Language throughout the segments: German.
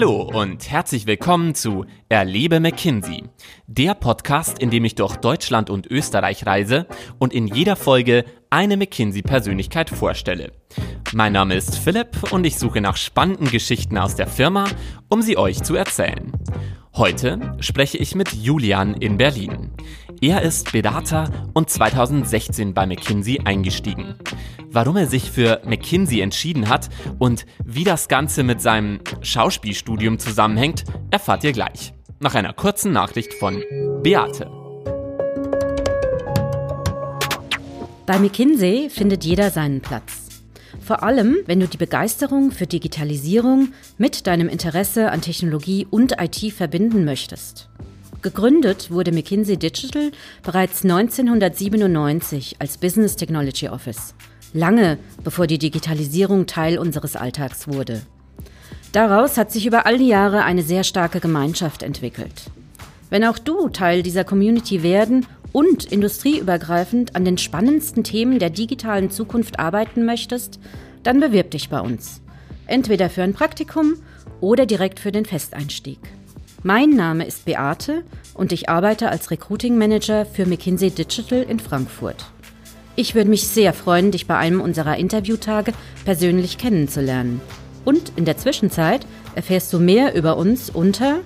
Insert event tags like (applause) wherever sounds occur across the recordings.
Hallo und herzlich willkommen zu Erlebe McKinsey, der Podcast, in dem ich durch Deutschland und Österreich reise und in jeder Folge eine McKinsey-Persönlichkeit vorstelle. Mein Name ist Philipp und ich suche nach spannenden Geschichten aus der Firma, um sie euch zu erzählen. Heute spreche ich mit Julian in Berlin. Er ist Berater und 2016 bei McKinsey eingestiegen. Warum er sich für McKinsey entschieden hat und wie das Ganze mit seinem Schauspielstudium zusammenhängt, erfahrt ihr gleich. Nach einer kurzen Nachricht von Beate. Bei McKinsey findet jeder seinen Platz. Vor allem, wenn du die Begeisterung für Digitalisierung mit deinem Interesse an Technologie und IT verbinden möchtest. Gegründet wurde McKinsey Digital bereits 1997 als Business Technology Office, lange bevor die Digitalisierung Teil unseres Alltags wurde. Daraus hat sich über all die Jahre eine sehr starke Gemeinschaft entwickelt. Wenn auch du Teil dieser Community werden und industrieübergreifend an den spannendsten Themen der digitalen Zukunft arbeiten möchtest, dann bewirb dich bei uns. Entweder für ein Praktikum oder direkt für den Festeinstieg. Mein Name ist Beate und ich arbeite als Recruiting Manager für McKinsey Digital in Frankfurt. Ich würde mich sehr freuen, dich bei einem unserer Interviewtage persönlich kennenzulernen. Und in der Zwischenzeit erfährst du mehr über uns unter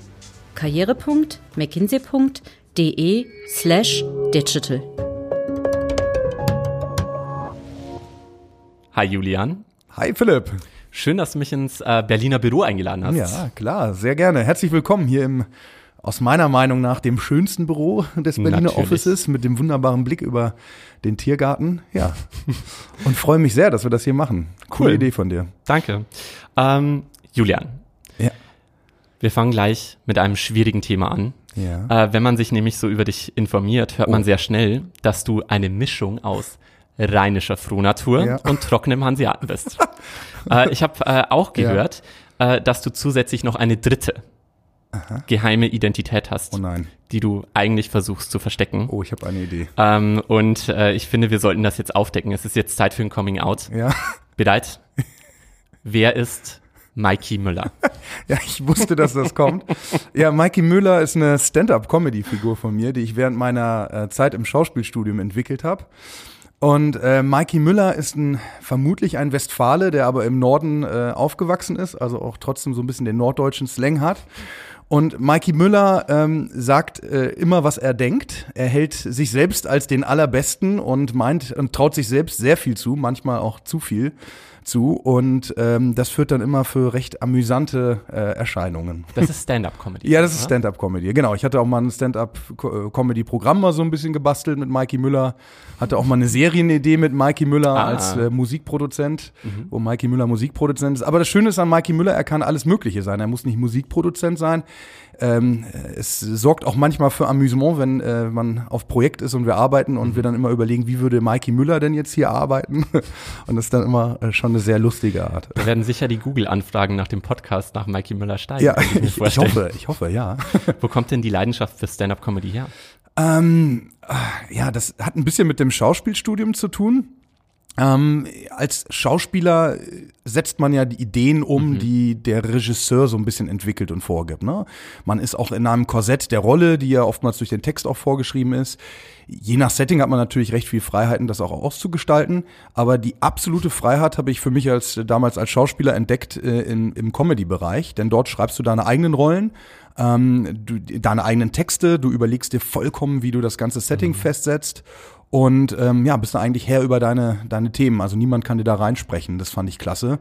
karriere.mckinsey.de slash digital. Hi Julian. Hi Philipp. Schön, dass du mich ins äh, Berliner Büro eingeladen hast. Ja, klar, sehr gerne. Herzlich willkommen hier im, aus meiner Meinung nach, dem schönsten Büro des Berliner Natürlich. Offices mit dem wunderbaren Blick über den Tiergarten. Ja. Und freue mich sehr, dass wir das hier machen. Coole cool. Idee von dir. Danke. Ähm, Julian. Ja. Wir fangen gleich mit einem schwierigen Thema an. Ja. Äh, wenn man sich nämlich so über dich informiert, hört oh. man sehr schnell, dass du eine Mischung aus rheinischer Frohnatur ja. und trockenem Hanseaten bist. (laughs) äh, ich habe äh, auch gehört, ja. äh, dass du zusätzlich noch eine dritte Aha. geheime Identität hast, oh die du eigentlich versuchst zu verstecken. Oh, ich habe eine Idee. Ähm, und äh, ich finde, wir sollten das jetzt aufdecken. Es ist jetzt Zeit für ein Coming Out. Ja. Bereit? Wer ist Mikey Müller. (laughs) ja, ich wusste, dass das kommt. Ja, Mikey Müller ist eine Stand-up-Comedy-Figur von mir, die ich während meiner äh, Zeit im Schauspielstudium entwickelt habe. Und äh, Mikey Müller ist ein, vermutlich ein Westfale, der aber im Norden äh, aufgewachsen ist, also auch trotzdem so ein bisschen den norddeutschen Slang hat. Und Mikey Müller ähm, sagt äh, immer, was er denkt. Er hält sich selbst als den Allerbesten und meint und traut sich selbst sehr viel zu, manchmal auch zu viel zu und ähm, das führt dann immer für recht amüsante äh, Erscheinungen. Das ist Stand-up-Comedy. ja, das ist Stand-up-Comedy. Genau, ich hatte auch mal ein Stand-up-Comedy-Programm mal so ein bisschen gebastelt mit Mikey Müller. Hatte auch mal eine Serienidee mit Mikey Müller ah. als äh, Musikproduzent, mhm. wo Mikey Müller Musikproduzent ist. Aber das Schöne ist an Mikey Müller, er kann alles Mögliche sein. Er muss nicht Musikproduzent sein. Ähm, es sorgt auch manchmal für Amüsement, wenn äh, man auf Projekt ist und wir arbeiten und mhm. wir dann immer überlegen, wie würde Mikey Müller denn jetzt hier arbeiten? (laughs) und das ist dann immer äh, schon eine sehr lustige Art. Da werden sicher die Google-Anfragen nach dem Podcast nach Mikey Müller steigen. Ja, ich, (laughs) ich, hoffe, ich hoffe, ja. (laughs) Wo kommt denn die Leidenschaft für Stand-up-Comedy her? Ähm, ja, das hat ein bisschen mit dem Schauspielstudium zu tun. Ähm, als Schauspieler setzt man ja die Ideen um, mhm. die der Regisseur so ein bisschen entwickelt und vorgibt. Ne? Man ist auch in einem Korsett der Rolle, die ja oftmals durch den Text auch vorgeschrieben ist. Je nach Setting hat man natürlich recht viel Freiheiten, das auch auszugestalten. Aber die absolute Freiheit habe ich für mich als damals als Schauspieler entdeckt äh, in, im Comedy-Bereich, denn dort schreibst du deine eigenen Rollen ähm, du, deine eigenen Texte, du überlegst dir vollkommen, wie du das ganze Setting mhm. festsetzt und ähm, ja, bist du eigentlich Herr über deine, deine Themen. Also niemand kann dir da reinsprechen. Das fand ich klasse.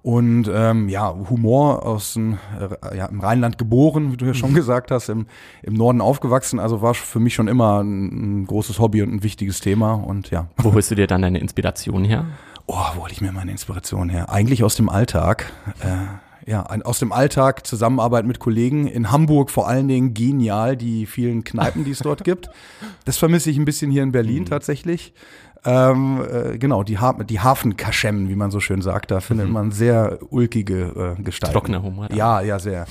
Und ähm, ja, Humor aus dem, äh, ja, im Rheinland geboren, wie du ja schon mhm. gesagt hast, im, im Norden aufgewachsen. Also war für mich schon immer ein, ein großes Hobby und ein wichtiges Thema. Und ja. Wo holst du dir dann deine Inspiration her? Oh, wo hole ich mir meine Inspiration her? Eigentlich aus dem Alltag. Äh, ja, ein, aus dem Alltag, Zusammenarbeit mit Kollegen. In Hamburg vor allen Dingen genial, die vielen Kneipen, die es dort (laughs) gibt. Das vermisse ich ein bisschen hier in Berlin mhm. tatsächlich. Ähm, äh, genau, die, ha die Hafenkaschemmen, wie man so schön sagt, da findet mhm. man sehr ulkige äh, Gestalten. Trockener Humor. Ja, ja, sehr.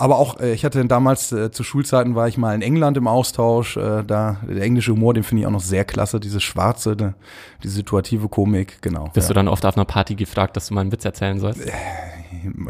Aber auch, äh, ich hatte damals äh, zu Schulzeiten war ich mal in England im Austausch. Äh, da der englische Humor, den finde ich auch noch sehr klasse. Diese schwarze, ne, die situative Komik, genau. Bist ja. du dann oft auf einer Party gefragt, dass du mal einen Witz erzählen sollst? (laughs)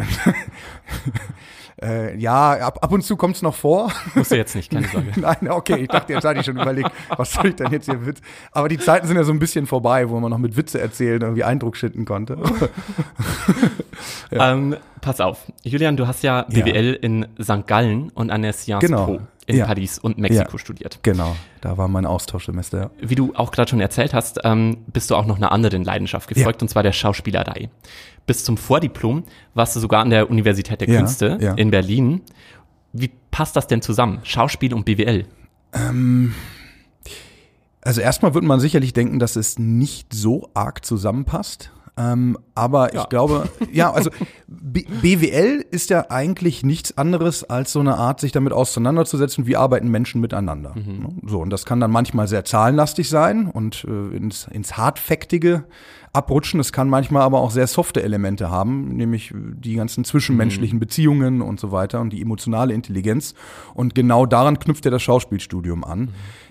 Äh, ja, ab, ab und zu kommt es noch vor. Musst du jetzt nicht, keine Sorge. (laughs) Nein, okay, ich dachte, jetzt hatte ich schon überlegt, was soll ich denn jetzt hier Witz. Aber die Zeiten sind ja so ein bisschen vorbei, wo man noch mit Witze erzählen irgendwie Eindruck schinden konnte. (laughs) ja. ähm, pass auf, Julian, du hast ja BWL ja. in St. Gallen und an der Sciences genau. Po in ja. Paris und Mexiko ja. studiert. Genau, da war mein Austauschsemester. Ja. Wie du auch gerade schon erzählt hast, ähm, bist du auch noch einer anderen Leidenschaft gefolgt, und zwar der Schauspielerei. Bis zum Vordiplom warst du sogar an der Universität der Künste in Berlin. Wie passt das denn zusammen, Schauspiel und BWL? Ähm, also erstmal würde man sicherlich denken, dass es nicht so arg zusammenpasst. Ähm, aber ja. ich glaube, ja, also (laughs) B BWL ist ja eigentlich nichts anderes als so eine Art, sich damit auseinanderzusetzen, wie arbeiten Menschen miteinander. Mhm. Ne? So, und das kann dann manchmal sehr zahlenlastig sein und äh, ins, ins Hardfaktige abrutschen. Es kann manchmal aber auch sehr softe Elemente haben, nämlich die ganzen zwischenmenschlichen mhm. Beziehungen und so weiter und die emotionale Intelligenz. Und genau daran knüpft ja das Schauspielstudium an. Mhm.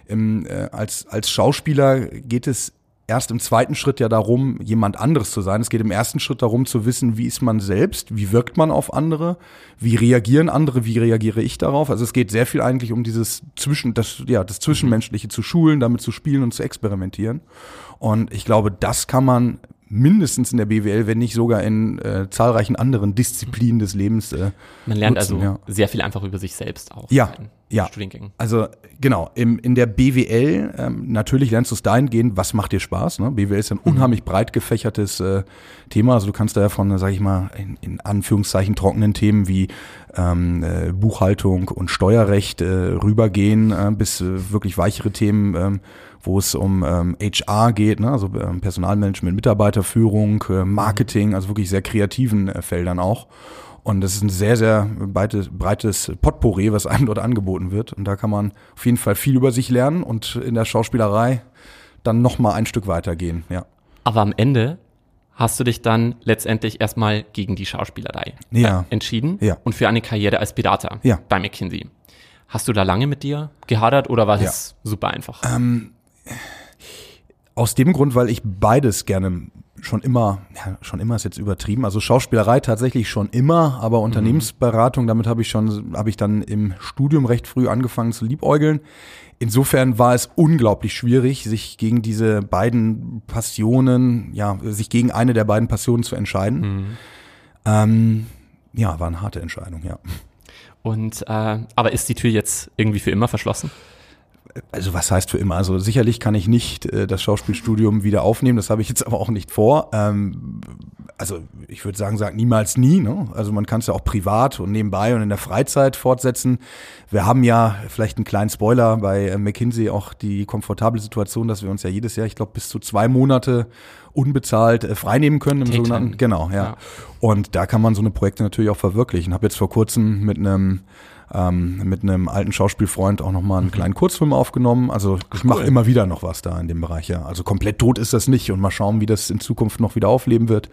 Im, äh, als, als Schauspieler geht es erst im zweiten Schritt ja darum, jemand anderes zu sein. Es geht im ersten Schritt darum zu wissen, wie ist man selbst, wie wirkt man auf andere, wie reagieren andere, wie reagiere ich darauf. Also es geht sehr viel eigentlich um dieses Zwischen, das, ja, das Zwischenmenschliche zu schulen, damit zu spielen und zu experimentieren. Und ich glaube, das kann man mindestens in der BWL, wenn nicht sogar in äh, zahlreichen anderen Disziplinen des Lebens. Äh, Man lernt nutzen, also ja. sehr viel einfach über sich selbst auch. Ja, ja. Studiengängen. Also genau, im, in der BWL ähm, natürlich lernst du es dahingehend, was macht dir Spaß. Ne? BWL ist ein mhm. unheimlich breit gefächertes äh, Thema. Also du kannst da ja von, sag ich mal, in, in Anführungszeichen trockenen Themen wie ähm, äh, Buchhaltung und Steuerrecht äh, rübergehen äh, bis äh, wirklich weichere Themen. Ähm, wo es um ähm, HR geht, ne? also ähm, Personalmanagement, Mitarbeiterführung, äh, Marketing, also wirklich sehr kreativen äh, Feldern auch. Und das ist ein sehr, sehr breites, breites Potpourri, was einem dort angeboten wird. Und da kann man auf jeden Fall viel über sich lernen und in der Schauspielerei dann nochmal ein Stück weitergehen, ja. Aber am Ende hast du dich dann letztendlich erstmal gegen die Schauspielerei ja. äh, entschieden ja. und für eine Karriere als Berater ja. bei McKinsey. Hast du da lange mit dir gehadert oder war es ja. super einfach? Ähm, aus dem Grund, weil ich beides gerne schon immer, ja, schon immer ist jetzt übertrieben, also Schauspielerei tatsächlich schon immer, aber Unternehmensberatung, damit habe ich schon, habe ich dann im Studium recht früh angefangen zu liebäugeln. Insofern war es unglaublich schwierig, sich gegen diese beiden Passionen, ja, sich gegen eine der beiden Passionen zu entscheiden. Mhm. Ähm, ja, war eine harte Entscheidung, ja. Und äh, aber ist die Tür jetzt irgendwie für immer verschlossen? Also was heißt für immer? Also sicherlich kann ich nicht äh, das Schauspielstudium wieder aufnehmen, das habe ich jetzt aber auch nicht vor. Ähm, also ich würde sagen, sag niemals nie. Ne? Also man kann es ja auch privat und nebenbei und in der Freizeit fortsetzen. Wir haben ja vielleicht einen kleinen Spoiler bei äh, McKinsey auch die komfortable Situation, dass wir uns ja jedes Jahr, ich glaube, bis zu zwei Monate unbezahlt äh, freinehmen können im sogenannten. Genau, ja. ja. Und da kann man so eine Projekte natürlich auch verwirklichen. Habe jetzt vor kurzem mit einem ähm, mit einem alten Schauspielfreund auch nochmal einen mhm. kleinen Kurzfilm aufgenommen. Also ich mache immer wieder noch was da in dem Bereich, ja. Also komplett tot ist das nicht und mal schauen, wie das in Zukunft noch wieder aufleben wird.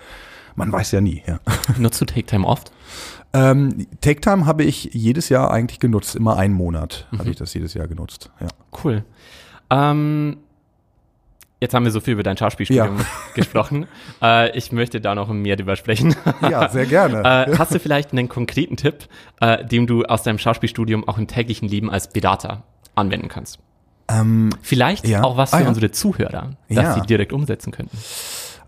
Man weiß ja nie, ja. (laughs) Nutzt du Take Time oft? Ähm, Take Time habe ich jedes Jahr eigentlich genutzt. Immer einen Monat mhm. habe ich das jedes Jahr genutzt. Ja. Cool. Ähm, Jetzt haben wir so viel über dein Schauspielstudium ja. (laughs) gesprochen. Äh, ich möchte da noch mehr drüber sprechen. (laughs) Ja, sehr gerne. (laughs) äh, hast du vielleicht einen konkreten Tipp, äh, den du aus deinem Schauspielstudium auch im täglichen Leben als Berater anwenden kannst? Ähm, vielleicht ja. auch was für ah, ja. unsere Zuhörer, dass sie direkt umsetzen könnten.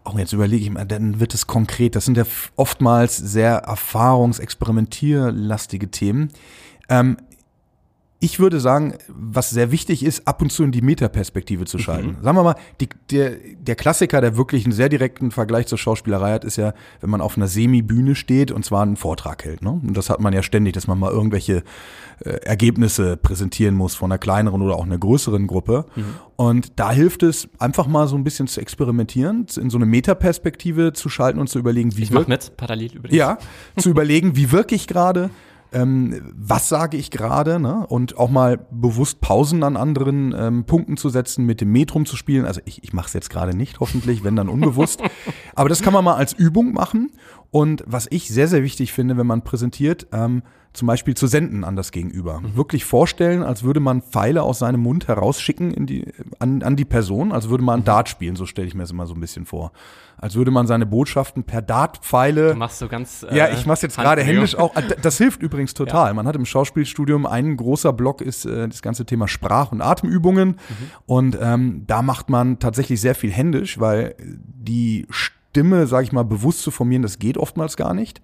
Oh, jetzt überlege ich mal, dann wird es konkret. Das sind ja oftmals sehr erfahrungsexperimentierlastige Themen. Ähm, ich würde sagen, was sehr wichtig ist, ab und zu in die Metaperspektive zu schalten. Mhm. Sagen wir mal, die, der, der Klassiker, der wirklich einen sehr direkten Vergleich zur Schauspielerei hat, ist ja, wenn man auf einer Semi-Bühne steht und zwar einen Vortrag hält. Ne? Und das hat man ja ständig, dass man mal irgendwelche äh, Ergebnisse präsentieren muss von einer kleineren oder auch einer größeren Gruppe. Mhm. Und da hilft es, einfach mal so ein bisschen zu experimentieren, in so eine Metaperspektive zu schalten und zu überlegen, wie ich mach mit, parallel übrigens. Ja, zu überlegen, wie wirke ich gerade, ähm, was sage ich gerade, ne? Und auch mal bewusst Pausen an anderen ähm, Punkten zu setzen, mit dem Metrum zu spielen. Also ich, ich mache es jetzt gerade nicht, hoffentlich, wenn dann unbewusst. (laughs) Aber das kann man mal als Übung machen. Und was ich sehr, sehr wichtig finde, wenn man präsentiert, ähm, zum Beispiel zu senden an das Gegenüber. Wirklich vorstellen, als würde man Pfeile aus seinem Mund herausschicken in die, an, an die Person, als würde man Dart spielen, so stelle ich mir das immer so ein bisschen vor. Als würde man seine Botschaften per Dartpfeile. Du machst so ganz. Äh, Ja, ich mach's jetzt gerade händisch auch. Äh, Das hilft übrigens total. Man hat im Schauspielstudium ein großer Block ist äh, das ganze Thema Sprach- und Atemübungen. Und ähm, da macht man tatsächlich sehr viel händisch, weil die Stimme, sage ich mal, bewusst zu formieren, das geht oftmals gar nicht,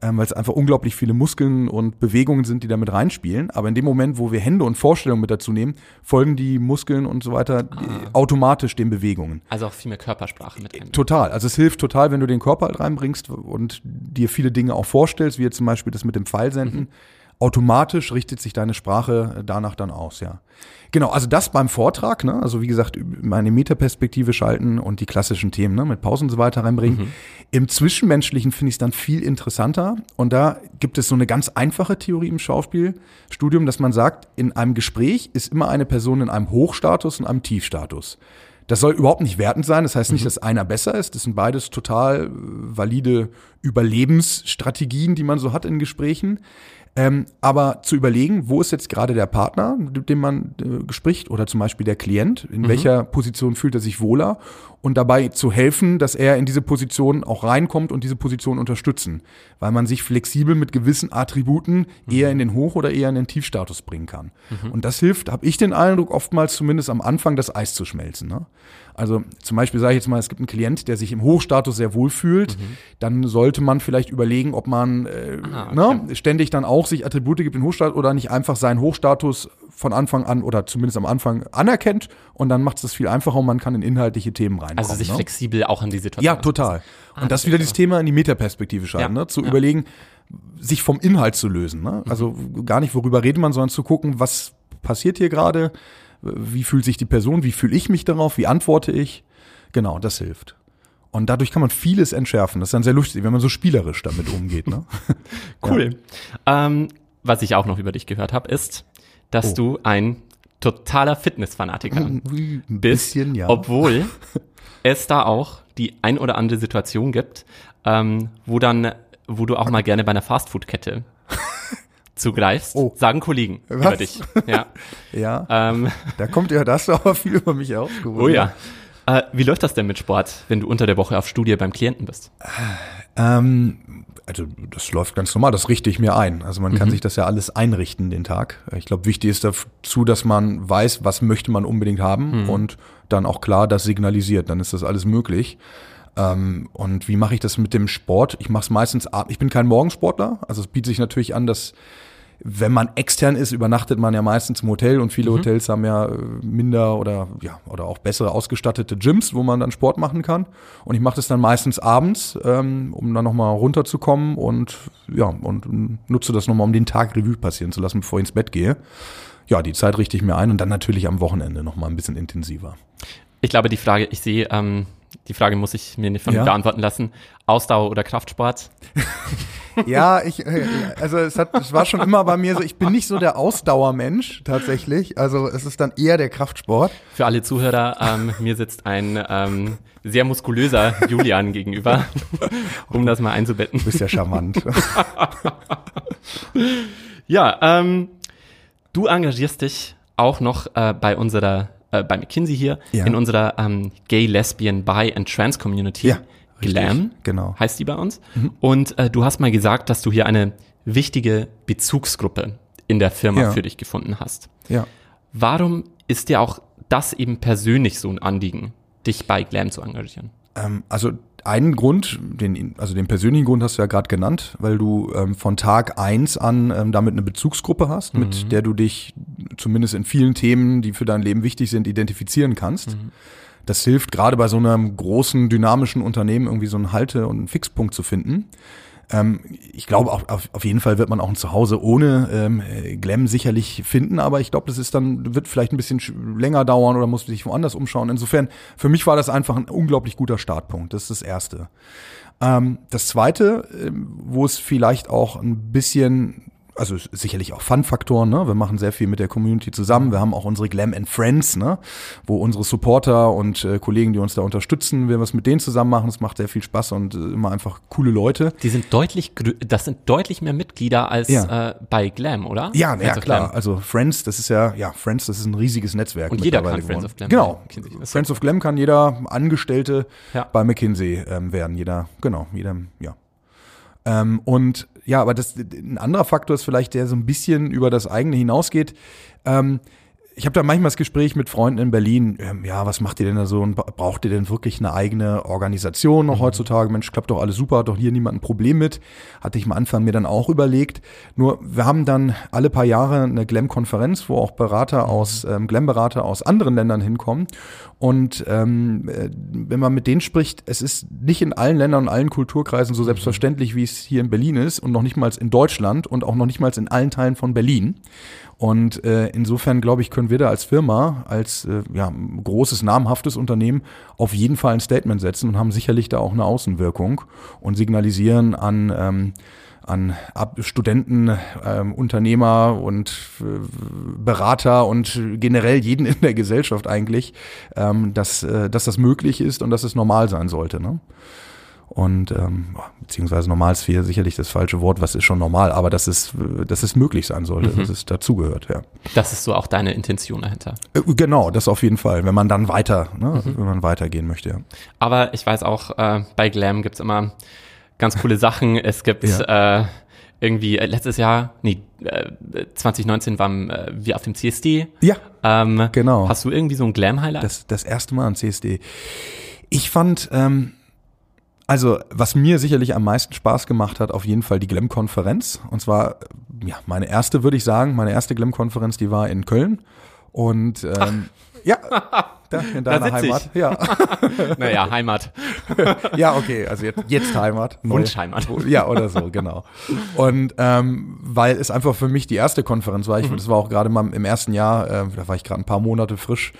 ähm, weil es einfach unglaublich viele Muskeln und Bewegungen sind, die da mit reinspielen. Aber in dem Moment, wo wir Hände und Vorstellungen mit dazu nehmen, folgen die Muskeln und so weiter die, automatisch den Bewegungen. Also auch viel mehr Körpersprache mit ein. Total. Also es hilft total, wenn du den Körper halt reinbringst und dir viele Dinge auch vorstellst, wie jetzt zum Beispiel das mit dem Pfeilsenden. Automatisch richtet sich deine Sprache danach dann aus, ja. Genau, also das beim Vortrag, ne? Also wie gesagt, meine Metaperspektive schalten und die klassischen Themen, ne? Mit Pausen und so weiter reinbringen. Im Zwischenmenschlichen finde ich es dann viel interessanter. Und da gibt es so eine ganz einfache Theorie im Schauspielstudium, dass man sagt, in einem Gespräch ist immer eine Person in einem Hochstatus und einem Tiefstatus. Das soll überhaupt nicht wertend sein. Das heißt nicht, dass einer besser ist. Das sind beides total äh, valide Überlebensstrategien, die man so hat in Gesprächen. Ähm, aber zu überlegen, wo ist jetzt gerade der Partner, mit dem man äh, spricht, oder zum Beispiel der Klient, in welcher Position fühlt er sich wohler und dabei zu helfen, dass er in diese Position auch reinkommt und diese Position unterstützen, weil man sich flexibel mit gewissen Attributen eher in den Hoch- oder eher in den Tiefstatus bringen kann. Und das hilft, habe ich den Eindruck, oftmals zumindest am Anfang das Eis zu schmelzen. Ne? Also zum Beispiel sage ich jetzt mal, es gibt einen Klient, der sich im Hochstatus sehr wohl fühlt, dann sollte man vielleicht überlegen, ob man äh, Ah, ne, ständig dann auch sich Attribute gibt in Hochstatus oder nicht einfach seinen Hochstatus von Anfang an oder zumindest am Anfang anerkennt und dann macht es das viel einfacher und man kann in inhaltliche Themen reinkommen. Also sich ne? flexibel auch an die Situation. Ja, total. Ah, Und das das wieder dieses Thema in die Metaperspektive schalten, Ja, ne? zu ja. überlegen, sich vom Inhalt zu lösen. Ne? Also gar nicht, worüber redet man, sondern zu gucken, was passiert hier gerade, wie fühlt sich die Person, wie fühle ich mich darauf, wie antworte ich. Genau, das hilft. Und dadurch kann man vieles entschärfen. Das ist dann sehr lustig, wenn man so spielerisch damit umgeht. Ne? (laughs) Cool. Ähm, was ich auch noch über dich gehört habe, ist, dass Oh. du ein totaler Fitnessfanatiker bist, bisschen, ja. obwohl (laughs) es da auch die ein oder andere Situation gibt, ähm, wo dann, wo du auch mal gerne bei einer Fastfood-Kette (laughs) zugreifst, Oh. sagen Kollegen über Was? dich. Ja. (laughs) Ja, Ähm, da kommt ja das aber viel über mich ausgeholt. oh ja. Äh, wie läuft das denn mit Sport, wenn du unter der Woche auf Studie beim Klienten bist? Ähm, also das läuft ganz normal, das richte ich mir ein. Also man kann sich das ja alles einrichten den Tag. Ich glaube, wichtig ist dazu, dass man weiß, was möchte man unbedingt haben und dann auch klar das signalisiert. Dann ist das alles möglich. Ähm, und wie mache ich das mit dem Sport? Ich mache es meistens ab. Ich bin kein Morgensportler, also es bietet sich natürlich an, dass wenn man extern ist, übernachtet man ja meistens im Hotel und viele Hotels haben ja äh, minder oder ja oder auch bessere ausgestattete Gyms, wo man dann Sport machen kann. Und ich mache das dann meistens abends, ähm, um dann nochmal runterzukommen und ja und nutze das nochmal, um den Tag Revue passieren zu lassen, bevor ich ins Bett gehe. Ja, die Zeit richte ich mir ein und dann natürlich am Wochenende nochmal ein bisschen intensiver. Ich glaube, die Frage, ich sehe, ähm, die Frage muss ich mir nicht von Ja. beantworten lassen. Ausdauer oder Kraftsport? (laughs) Ja, ich, äh, also es hat, es war schon immer bei mir so, ich bin nicht so der Ausdauermensch tatsächlich. Also es ist dann eher der Kraftsport. Für alle Zuhörer, ähm, mir sitzt ein ähm, sehr muskulöser Julian gegenüber, (laughs) um das mal einzubetten. Du bist ja charmant. (laughs) Ja, ähm, du engagierst dich auch noch äh, bei unserer, äh, bei McKinsey hier, Ja. in unserer ähm, Gay, Lesbian, Bi and Trans Community. Ja, Glam, genau. heißt die bei uns. Und äh, du hast mal gesagt, dass du hier eine wichtige Bezugsgruppe in der Firma Ja. für dich gefunden hast. ja. Warum ist dir auch das eben persönlich so ein Anliegen, dich bei Glam zu engagieren? Ähm, also einen Grund, den, also den persönlichen Grund hast du ja gerade genannt, weil du ähm, von Tag eins an ähm, damit eine Bezugsgruppe hast, mit der du dich zumindest in vielen Themen, die für dein Leben wichtig sind, identifizieren kannst. Das hilft gerade bei so einem großen, dynamischen Unternehmen irgendwie so einen Halte- und einen Fixpunkt zu finden. Ähm, ich glaube, auch, auf, auf jeden Fall wird man auch ein Zuhause ohne ähm, äh, Glam sicherlich finden, aber ich glaube, das ist dann, wird vielleicht ein bisschen sch- länger dauern oder muss sich woanders umschauen. Insofern, für mich war das einfach ein unglaublich guter Startpunkt. Das ist das Erste. Ähm, das Zweite, ähm, wo es vielleicht auch ein bisschen also sicherlich auch Fun-Faktoren, ne? Wir machen sehr viel mit der Community zusammen. Wir haben auch unsere Glam and Friends, ne? Wo unsere Supporter und äh, Kollegen, die uns da unterstützen, wir was mit denen zusammen machen. Es macht sehr viel Spaß und äh, immer einfach coole Leute. Die sind deutlich, das sind deutlich mehr Mitglieder als ja. äh, bei Glam, oder? Ja, ja klar. Glam. Also Friends, das ist ja, ja, Friends, das ist ein riesiges Netzwerk. Und jeder kann Friends of Glam. Genau. Friends of Glam kann jeder Angestellte ja. bei McKinsey ähm, werden. Jeder, genau, jeder, ja. Ähm, und ja, aber das, ein anderer Faktor ist vielleicht, der so ein bisschen über das eigene hinausgeht. Ähm, ich habe da manchmal das Gespräch mit Freunden in Berlin, ähm, ja, was macht ihr denn da so und braucht ihr denn wirklich eine eigene Organisation noch mhm. heutzutage? Mensch, klappt doch alles super, hat doch hier niemand ein Problem mit. Hatte ich am Anfang mir dann auch überlegt. Nur wir haben dann alle paar Jahre eine Glam-Konferenz, wo auch Berater mhm. aus, ähm, Glam-Berater aus anderen Ländern hinkommen. Und ähm, äh, wenn man mit denen spricht, es ist nicht in allen Ländern und allen Kulturkreisen so mhm. selbstverständlich, wie es hier in Berlin ist und noch nicht mal in Deutschland und auch noch nicht mal in allen Teilen von Berlin. Und äh, insofern glaube ich, können wir da als Firma, als äh, ja, großes, namhaftes Unternehmen auf jeden Fall ein Statement setzen und haben sicherlich da auch eine Außenwirkung und signalisieren an ähm, an Studenten, ähm, Unternehmer und äh, Berater und generell jeden in der Gesellschaft eigentlich, ähm, dass, äh, dass das möglich ist und dass es normal sein sollte. Ne? Und ähm, beziehungsweise Normalsphäre sicherlich das falsche Wort, was ist schon normal, aber dass es, dass es möglich sein sollte, mhm. dass es dazugehört, ja. Das ist so auch deine Intention dahinter. Äh, genau, das auf jeden Fall, wenn man dann weiter, ne, mhm. wenn man weitergehen möchte, ja. Aber ich weiß auch, äh, bei Glam gibt's immer ganz coole Sachen. Es gibt ja. äh, irgendwie äh, letztes Jahr, nee, äh, 2019 waren äh, wir auf dem CSD. Ja, ähm, genau. Hast du irgendwie so ein Glam-Highlight? Das, das erste Mal am CSD. Ich fand, ähm, also, was mir sicherlich am meisten Spaß gemacht hat, auf jeden Fall die Glam-Konferenz. Und zwar, ja, meine erste, würde ich sagen, meine erste Glam-Konferenz, die war in Köln. Und ähm, ja, da in (laughs) deiner Heimat. Ja. (laughs) naja, Heimat. (laughs) ja, okay, also jetzt, jetzt Heimat. Wunschheimat. Ja, oder so, genau. Und ähm, weil es einfach für mich die erste Konferenz war, ich, mhm. das war auch gerade mal im ersten Jahr, äh, da war ich gerade ein paar Monate frisch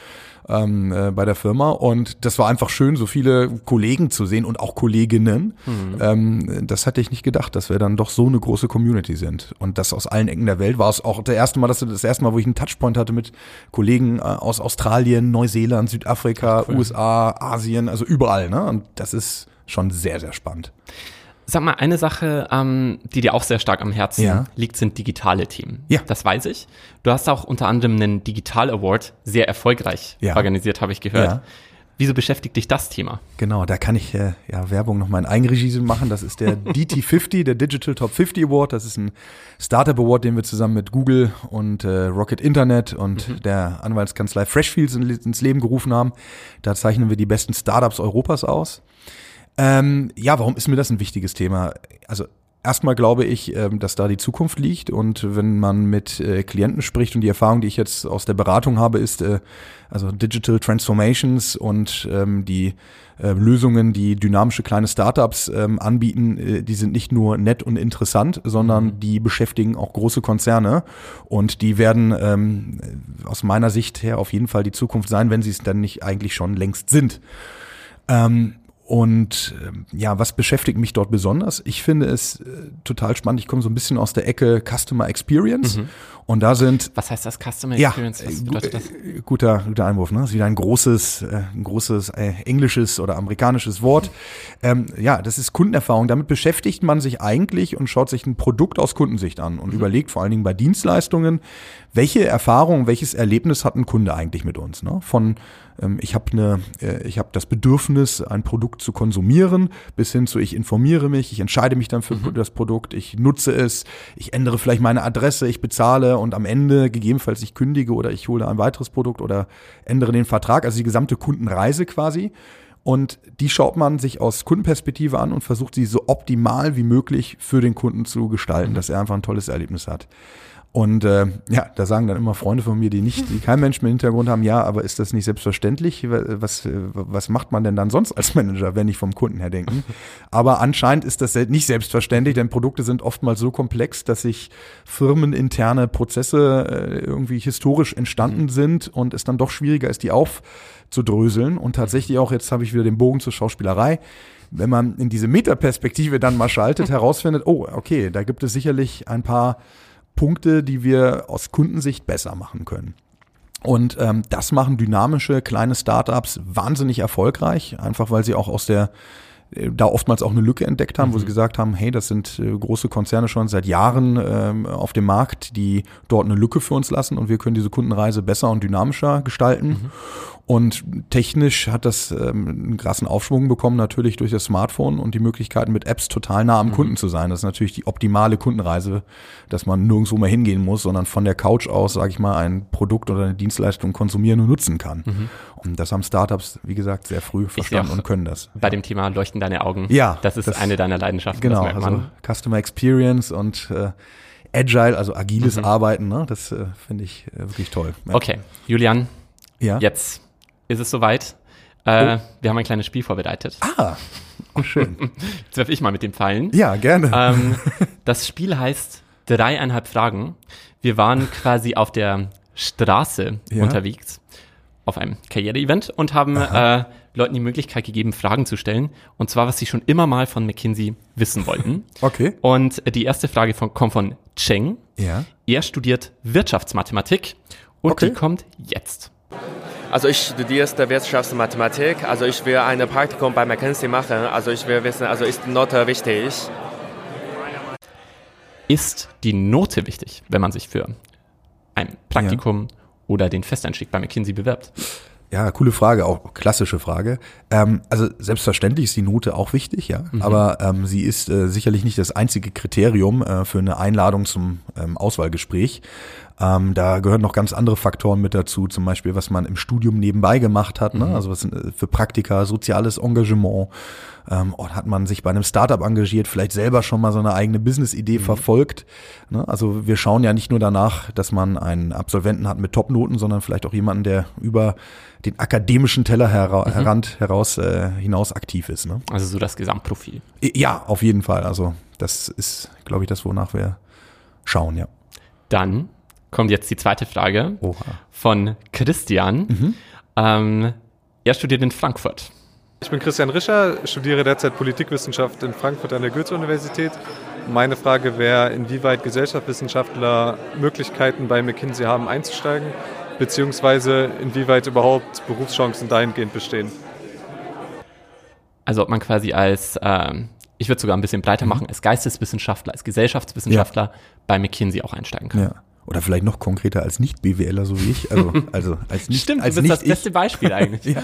ähm, äh, bei der Firma. Und das war einfach schön, so viele Kollegen zu sehen und auch Kolleginnen. Mhm. Ähm, das hatte ich nicht gedacht, dass wir dann doch so eine große Community sind. Und das aus allen Ecken der Welt war es auch das erste Mal, dass das erste Mal, wo ich einen Touchpoint hatte mit Kollegen äh, aus Australien, Neuseeland, Südafrika, cool. USA, Asien, also überall. Ne? Und das ist schon sehr, sehr spannend. Sag mal, eine Sache, ähm, die dir auch sehr stark am Herzen ja. liegt, sind digitale Themen. Ja. Das weiß ich. Du hast auch unter anderem einen Digital Award sehr erfolgreich ja. organisiert, habe ich gehört. Ja. Wieso beschäftigt dich das Thema? Genau, da kann ich äh, ja Werbung noch mal in Eigenregie machen. Das ist der (laughs) DT50, der Digital Top 50 Award. Das ist ein Startup Award, den wir zusammen mit Google und äh, Rocket Internet und mhm. der Anwaltskanzlei Freshfields ins Leben gerufen haben. Da zeichnen wir die besten Startups Europas aus. Ähm, ja, warum ist mir das ein wichtiges Thema? Also Erstmal glaube ich, ähm, dass da die Zukunft liegt und wenn man mit äh, Klienten spricht und die Erfahrung, die ich jetzt aus der Beratung habe, ist äh, also Digital Transformations und ähm, die äh, Lösungen, die dynamische kleine Startups ähm, anbieten, die sind nicht nur nett und interessant, sondern mhm. die beschäftigen auch große Konzerne und die werden aus meiner Sicht her auf jeden Fall die Zukunft sein, wenn sie es dann nicht eigentlich schon längst sind. Und ähm, ja, was beschäftigt mich dort besonders? Ich finde es äh, total spannend. Ich komme so ein bisschen aus der Ecke Customer Experience. Mhm. Und da sind. Was heißt das Customer Experience? Was bedeutet das? Äh, guter, guter Einwurf, ne? Das ist wieder ein großes, äh, ein großes äh, englisches oder amerikanisches Wort. Ähm, ja, das ist Kundenerfahrung. Damit beschäftigt man sich eigentlich und schaut sich ein Produkt aus Kundensicht an und mhm. überlegt vor allen Dingen bei Dienstleistungen, welche Erfahrung, welches Erlebnis hat ein Kunde eigentlich mit uns? Ne? Von ich habe eine, äh, ich habe das Bedürfnis, ein Produkt zu konsumieren, bis hin zu ich informiere mich, ich entscheide mich dann für mhm. das Produkt, ich nutze es, ich ändere vielleicht meine Adresse, ich bezahle und am Ende gegebenenfalls ich kündige oder ich hole ein weiteres Produkt oder ändere den Vertrag, also die gesamte Kundenreise quasi. Und die schaut man sich aus Kundenperspektive an und versucht sie so optimal wie möglich für den Kunden zu gestalten, mhm. dass er einfach ein tolles Erlebnis hat. Und äh, ja, da sagen dann immer Freunde von mir, die nicht, die keinen Menschen im Hintergrund haben, ja, aber ist das nicht selbstverständlich? Was, was macht man denn dann sonst als Manager, wenn ich vom Kunden her denken? Aber anscheinend ist das nicht selbstverständlich, denn Produkte sind oftmals so komplex, dass sich firmeninterne Prozesse äh, irgendwie historisch entstanden mhm. sind und es dann doch schwieriger ist, die aufzudröseln. Und tatsächlich auch, jetzt habe ich wieder den Bogen zur Schauspielerei wenn man in diese Metaperspektive dann mal schaltet, (laughs) herausfindet, oh, okay, da gibt es sicherlich ein paar Punkte, die wir aus Kundensicht besser machen können. Und ähm, das machen dynamische kleine Startups wahnsinnig erfolgreich, einfach weil sie auch aus der äh, da oftmals auch eine Lücke entdeckt haben, mhm. wo sie gesagt haben, hey, das sind äh, große Konzerne schon seit Jahren ähm, auf dem Markt, die dort eine Lücke für uns lassen und wir können diese Kundenreise besser und dynamischer gestalten. Mhm. Und technisch hat das ähm, einen krassen Aufschwung bekommen, natürlich durch das Smartphone und die Möglichkeiten mit Apps total nah am mhm. Kunden zu sein. Das ist natürlich die optimale Kundenreise, dass man nirgendwo mehr hingehen muss, sondern von der Couch aus, sage ich mal, ein Produkt oder eine Dienstleistung konsumieren und nutzen kann. Mhm. Und das haben Startups, wie gesagt, sehr früh verstanden und können das. Bei ja. dem Thema leuchten deine Augen. Ja. Das ist das, eine deiner Leidenschaften. Genau, also Customer Experience und äh, Agile, also agiles mhm. Arbeiten, ne? das äh, finde ich äh, wirklich toll. Ja. Okay, Julian, ja? jetzt ist es soweit. Äh, oh. Wir haben ein kleines Spiel vorbereitet. Ah, oh, schön. (laughs) Jetzt werfe ich mal mit den Pfeilen. Ja, gerne. Ähm, (laughs) das Spiel heißt dreieinhalb Fragen. Wir waren quasi auf der Straße ja. unterwegs, auf einem Karriere-Event und haben äh, Leuten die Möglichkeit gegeben, Fragen zu stellen. Und zwar, was sie schon immer mal von McKinsey wissen wollten. (laughs) Okay. Und die erste Frage von, kommt von Cheng. Ja. Er studiert Wirtschaftsmathematik und okay. die kommt jetzt. Also ich studiere Wirtschaftsmathematik, also ich will ein Praktikum bei McKinsey machen, also ich will wissen, also ist die Note wichtig? Ist die Note wichtig, wenn man sich für ein Praktikum ja. oder den Festeinstieg bei McKinsey bewirbt? Ja, coole Frage, auch klassische Frage. Ähm, also selbstverständlich ist die Note auch wichtig, ja, mhm. aber ähm, sie ist äh, sicherlich nicht das einzige Kriterium äh, für eine Einladung zum ähm, Auswahlgespräch. Ähm, da gehören noch ganz andere Faktoren mit dazu, zum Beispiel, was man im Studium nebenbei gemacht hat, ne? Mhm. also was äh, für Praktika, soziales Engagement, ähm, oh, hat man sich bei einem Startup engagiert, vielleicht selber schon mal so eine eigene Business-Idee mhm. verfolgt. Ne? Also wir schauen ja nicht nur danach, dass man einen Absolventen hat mit Topnoten, sondern vielleicht auch jemanden, der über den akademischen Teller hera mhm. heraus äh, hinaus aktiv ist. Ne? Also so das Gesamtprofil. Ja, auf jeden Fall. Also das ist, glaube ich, das, wonach wir schauen, ja. Dann kommt jetzt die zweite Frage Oha. von Christian. Mhm. Ähm, er studiert in Frankfurt. Ich bin Christian Rischer, studiere derzeit Politikwissenschaft in Frankfurt an der Goethe-Universität. Meine Frage wäre, inwieweit Gesellschaftswissenschaftler Möglichkeiten bei McKinsey haben einzusteigen, beziehungsweise inwieweit überhaupt Berufschancen dahingehend bestehen. Also ob man quasi als, ähm, ich würde sogar ein bisschen breiter mhm. machen, als Geisteswissenschaftler, als Gesellschaftswissenschaftler ja. bei McKinsey auch einsteigen kann. Ja. Oder vielleicht noch konkreter als Nicht-BWLer, so wie ich. Also, (laughs) also als nicht, Stimmt, als du bist das beste Beispiel eigentlich. (laughs) ja.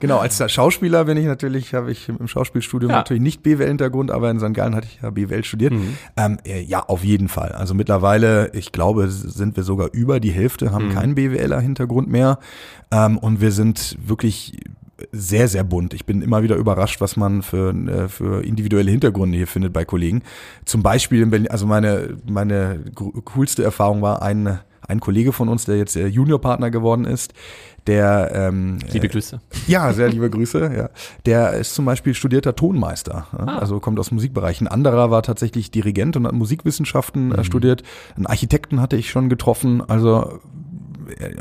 Genau, als Schauspieler bin ich natürlich, habe ich im Schauspielstudium ja. natürlich nicht BWL-Hintergrund, aber in St. Gallen hatte ich ja BWL studiert. Mhm. Ähm, äh, ja, auf jeden Fall. Also mittlerweile, ich glaube, sind wir sogar über die Hälfte, haben mhm. keinen BWLer-Hintergrund mehr. Ähm, und wir sind wirklich sehr, sehr bunt. Ich bin immer wieder überrascht, was man für, äh, für individuelle Hintergründe hier findet bei Kollegen. Zum Beispiel in Berlin, also meine, meine coolste Erfahrung war ein, ein Kollege von uns, der jetzt äh, Juniorpartner geworden ist, der ähm, liebe Grüße. Äh, ja, sehr liebe Grüße. Ja, der ist zum Beispiel studierter Tonmeister, ah. also kommt aus Musikbereich. Ein anderer war tatsächlich Dirigent und hat Musikwissenschaften äh, mhm. studiert. Einen Architekten hatte ich schon getroffen. Also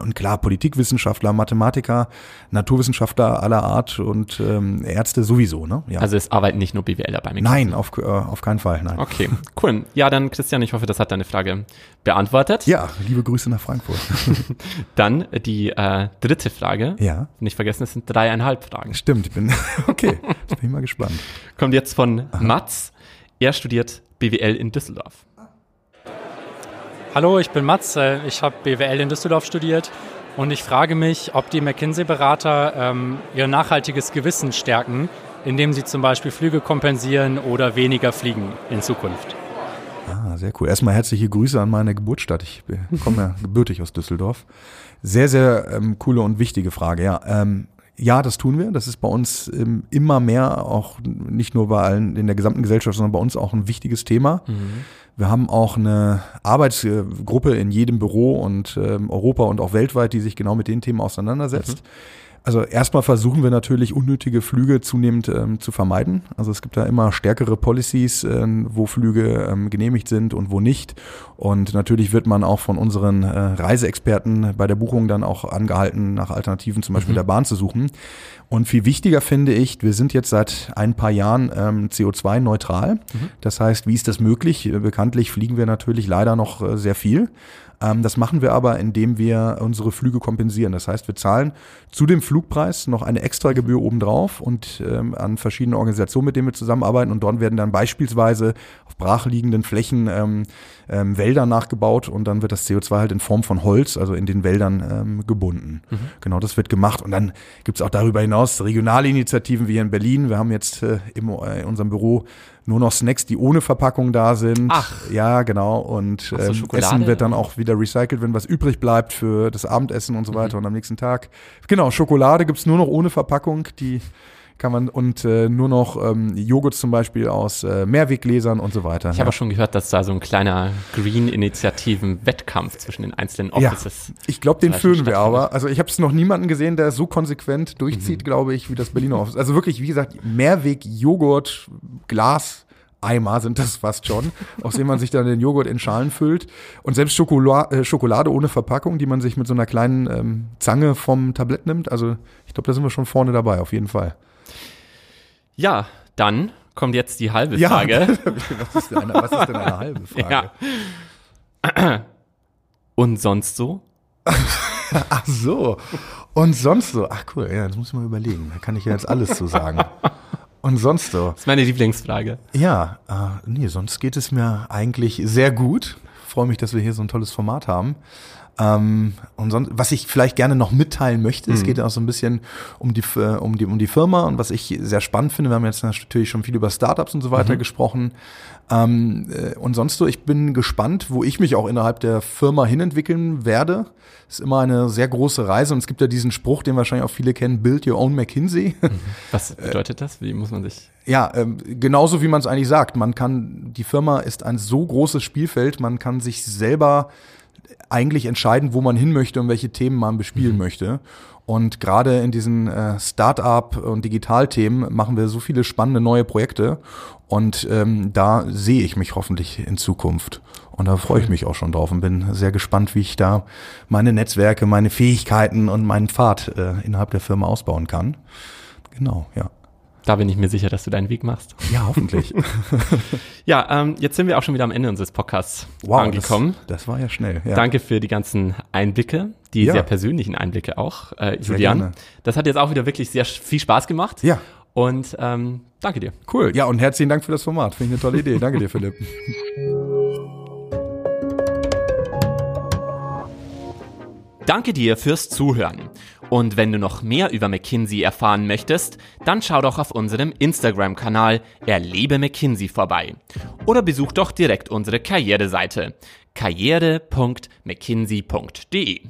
und klar, Politikwissenschaftler, Mathematiker, Naturwissenschaftler aller Art und ähm, Ärzte sowieso, ne? Ja. Also es arbeiten nicht nur BWLer bei mir. Nein, auf, äh, auf keinen Fall, nein. Okay, cool. Ja, dann Christian, ich hoffe, das hat deine Frage beantwortet. Ja, liebe Grüße nach Frankfurt. (laughs) dann die äh, dritte Frage. Ja. Nicht vergessen, es sind dreieinhalb Fragen. Stimmt, ich bin, (laughs) okay, jetzt bin ich mal gespannt. Kommt jetzt von Aha. Mats. Er studiert BWL in Düsseldorf. Hallo, ich bin Mats. Äh, ich habe BWL in Düsseldorf studiert und ich frage mich, ob die McKinsey-Berater ähm, ihr nachhaltiges Gewissen stärken, indem sie zum Beispiel Flüge kompensieren oder weniger fliegen in Zukunft. Ah, sehr cool. Erstmal herzliche Grüße an meine Geburtsstadt. Ich komme ja gebürtig aus Düsseldorf. Sehr, sehr ähm, coole und wichtige Frage. Ja, ähm, ja, das tun wir. Das ist bei uns ähm, immer mehr, auch nicht nur bei allen in der gesamten Gesellschaft, sondern bei uns auch ein wichtiges Thema. Mhm. Wir haben auch eine Arbeitsgruppe in jedem Büro und ähm, Europa und auch weltweit, die sich genau mit den Themen auseinandersetzt. Mhm. Also erstmal versuchen wir natürlich unnötige Flüge zunehmend ähm, zu vermeiden. Also es gibt da immer stärkere Policies, ähm, wo Flüge ähm, genehmigt sind und wo nicht. Und natürlich wird man auch von unseren äh, Reiseexperten bei der Buchung dann auch angehalten, nach Alternativen zum Beispiel mhm. der Bahn zu suchen. Und viel wichtiger finde ich, wir sind jetzt seit ein paar Jahren ähm, CO2-neutral. Mhm. Das heißt, wie ist das möglich? Bekanntlich fliegen wir natürlich leider noch äh, sehr viel. Ähm, das machen wir aber, indem wir unsere Flüge kompensieren. Das heißt, wir zahlen zu dem Flugpreis noch eine extra Gebühr obendrauf und ähm, an verschiedene Organisationen, mit denen wir zusammenarbeiten. Und dort werden dann beispielsweise auf brachliegenden Flächen ähm, ähm, Wälder nachgebaut und dann wird das CO2 halt in Form von Holz, also in den Wäldern ähm, gebunden. Mhm. Genau, das wird gemacht. Und dann gibt es auch darüber hinaus regionale Initiativen wie hier in Berlin. Wir haben jetzt äh, im, äh, in unserem Büro nur noch Snacks, die ohne Verpackung da sind. Ach. Ja, genau. Und so, ähm, Essen wird dann auch wieder recycelt, wenn was übrig bleibt für das Abendessen und so weiter. Mhm. Und am nächsten Tag. Genau, Schokolade gibt's nur noch ohne Verpackung. Die kann man und äh, nur noch ähm, Joghurt zum Beispiel aus äh, Mehrweggläsern und so weiter. Ich ja. habe schon gehört, dass da so ein kleiner Green-Initiativen-Wettkampf zwischen den einzelnen Offices. Ja, ich glaube, den führen wir aber. Also ich habe es noch niemanden gesehen, der so konsequent durchzieht, mhm. glaube ich, wie das Berliner Office. Also wirklich, wie gesagt, Mehrweg-Joghurt, Glas, Eimer sind das fast schon, (laughs) aus dem man sich dann den Joghurt in Schalen füllt. Und selbst Schokola äh, Schokolade ohne Verpackung, die man sich mit so einer kleinen ähm, Zange vom Tablett nimmt. Also ich glaube, da sind wir schon vorne dabei, auf jeden Fall. Ja, dann kommt jetzt die halbe Frage. (laughs) was, ist denn eine, was ist denn eine halbe (laughs) Frage? Ja. Und sonst so? (laughs) Ach so. Und sonst so. Ach cool, ja, das muss ich mal überlegen. Da kann ich ja jetzt alles zu sagen. Und sonst so. Das ist meine Lieblingsfrage. Ja, äh, nee, sonst geht es mir eigentlich sehr gut. freue mich, dass wir hier so ein tolles Format haben. Ähm, und sonst, was ich vielleicht gerne noch mitteilen möchte, mhm. es geht auch so ein bisschen um die, äh, um, die, um die Firma und was ich sehr spannend finde, wir haben jetzt natürlich schon viel über Startups und so weiter mhm. gesprochen. Ähm, äh, und sonst so, ich bin gespannt, wo ich mich auch innerhalb der Firma hinentwickeln werde. ist immer eine sehr große Reise und es gibt ja diesen Spruch, den wahrscheinlich auch viele kennen, Build Your Own McKinsey. Mhm. Was (laughs) bedeutet das? Wie muss man sich? Ja, ähm, genauso wie man es eigentlich sagt. Man kann, die Firma ist ein so großes Spielfeld, man kann sich selber eigentlich entscheiden, wo man hin möchte und welche Themen man bespielen mhm. möchte. Und gerade in diesen äh, Start-up und Digitalthemen machen wir so viele spannende neue Projekte. Und ähm, da sehe ich mich hoffentlich in Zukunft. Und da freue ich mich auch schon drauf und bin sehr gespannt, wie ich da meine Netzwerke, meine Fähigkeiten und meinen Pfad äh, innerhalb der Firma ausbauen kann. Genau, ja. Da bin ich mir sicher, dass du deinen Weg machst. Ja, hoffentlich. (laughs) ja, ähm, jetzt sind wir auch schon wieder am Ende unseres Podcasts wow, angekommen. Das, das war ja schnell. Ja. Danke für die ganzen Einblicke, die ja. sehr persönlichen Einblicke auch, äh, Julian. Das hat jetzt auch wieder wirklich sehr viel Spaß gemacht. Ja. Und ähm, danke dir. Cool. Ja, und herzlichen Dank für das Format. Finde ich eine tolle Idee. Danke dir, Philipp. Danke dir fürs Zuhören. Und wenn du noch mehr über McKinsey erfahren möchtest, dann schau doch auf unserem Instagram-Kanal Erlebe McKinsey vorbei. Oder besuch doch direkt unsere Karriereseite karriere.mckinsey.de.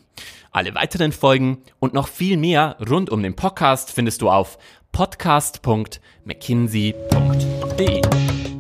Alle weiteren Folgen und noch viel mehr rund um den Podcast findest du auf podcast.mckinsey.de.